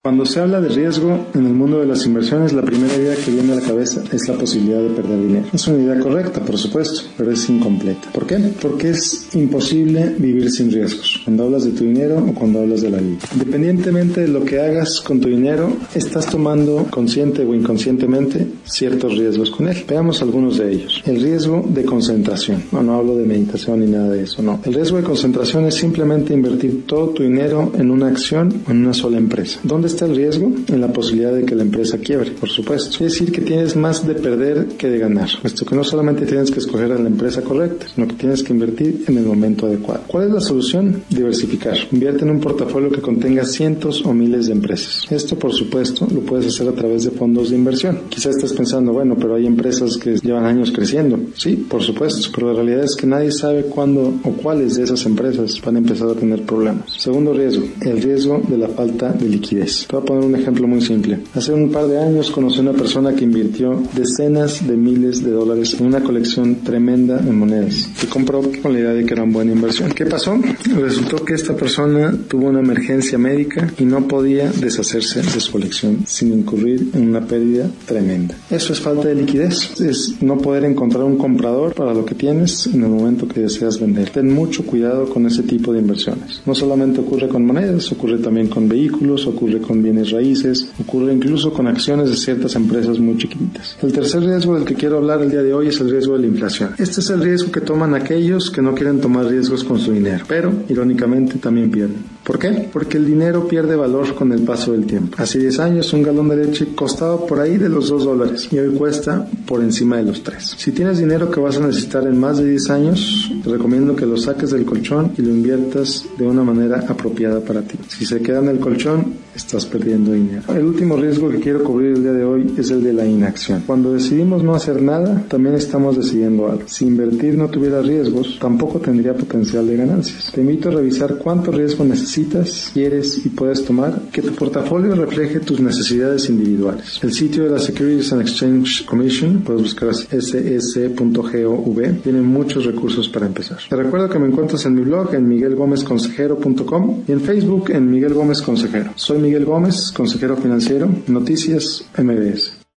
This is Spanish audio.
Cuando se habla de riesgo en el mundo de las inversiones, la primera idea que viene a la cabeza es la posibilidad de perder dinero. Es una idea correcta, por supuesto, pero es incompleta. ¿Por qué? Porque es imposible vivir sin riesgos, cuando hablas de tu dinero o cuando hablas de la vida. Independientemente de lo que hagas con tu dinero, estás tomando consciente o inconscientemente ciertos riesgos con él. Veamos algunos de ellos. El riesgo de concentración. No, no hablo de meditación ni nada de eso, no. El riesgo de concentración es simplemente invertir todo tu dinero en una acción o en una sola empresa. ¿Dónde está el riesgo? En la posibilidad de que la empresa quiebre, por supuesto. Es decir, que tienes más de perder que de ganar, puesto que no solamente tienes que escoger a la empresa correcta, sino que tienes que invertir en el momento adecuado. ¿Cuál es la solución? Diversificar. Invierte en un portafolio que contenga cientos o miles de empresas. Esto, por supuesto, lo puedes hacer a través de fondos de inversión. Quizás estés pensando, bueno, pero hay empresas que llevan años creciendo. Sí, por supuesto, pero la realidad es que nadie sabe cuándo o cuáles de esas empresas van a empezar a tener problemas. Segundo riesgo, el riesgo de la falta de liquidez. Te voy a poner un ejemplo muy simple. Hace un par de años conocí a una persona que invirtió decenas de miles de dólares en una colección tremenda de monedas que compró con la idea de que era una buena inversión. ¿Qué pasó? Resultó que esta persona tuvo una emergencia médica y no podía deshacerse de su colección sin incurrir en una pérdida tremenda. Eso es falta de liquidez. Es no poder encontrar un comprador para lo que tienes en el momento que deseas vender. Ten mucho cuidado con ese tipo de inversiones. No solamente ocurre con monedas, ocurre también con vehículos, ocurre con bienes raíces, ocurre incluso con acciones de ciertas empresas muy chiquitas. El tercer riesgo del que quiero hablar el día de hoy es el riesgo de la inflación. Este es el riesgo que toman aquellos que no quieren tomar riesgos con su dinero, pero irónicamente también pierden. ¿Por qué? Porque el dinero pierde valor con el paso del tiempo. Hace 10 años un galón de leche costaba por ahí de los 2 dólares y hoy cuesta por encima de los 3. Si tienes dinero que vas a necesitar en más de 10 años, te recomiendo que lo saques del colchón y lo inviertas de una manera apropiada para ti. Si se queda en el colchón, estás perdiendo dinero. El último riesgo que quiero cubrir el día de hoy es el de la inacción. Cuando decidimos no hacer nada, también estamos decidiendo algo. Si invertir no tuviera riesgos, tampoco tendría potencial de ganancias. Te invito a revisar cuánto riesgo necesitas, quieres y puedes tomar, que tu portafolio refleje tus necesidades individuales. El sitio de la Securities and Exchange Commission, puedes buscar ss.gov, tiene muchos recursos para empezar. Te recuerdo que me encuentras en mi blog en miguelgomezconsejero.com y en Facebook en Miguel Gómez Consejero. Soy Miguel Gómez, consejero financiero, Noticias MBS.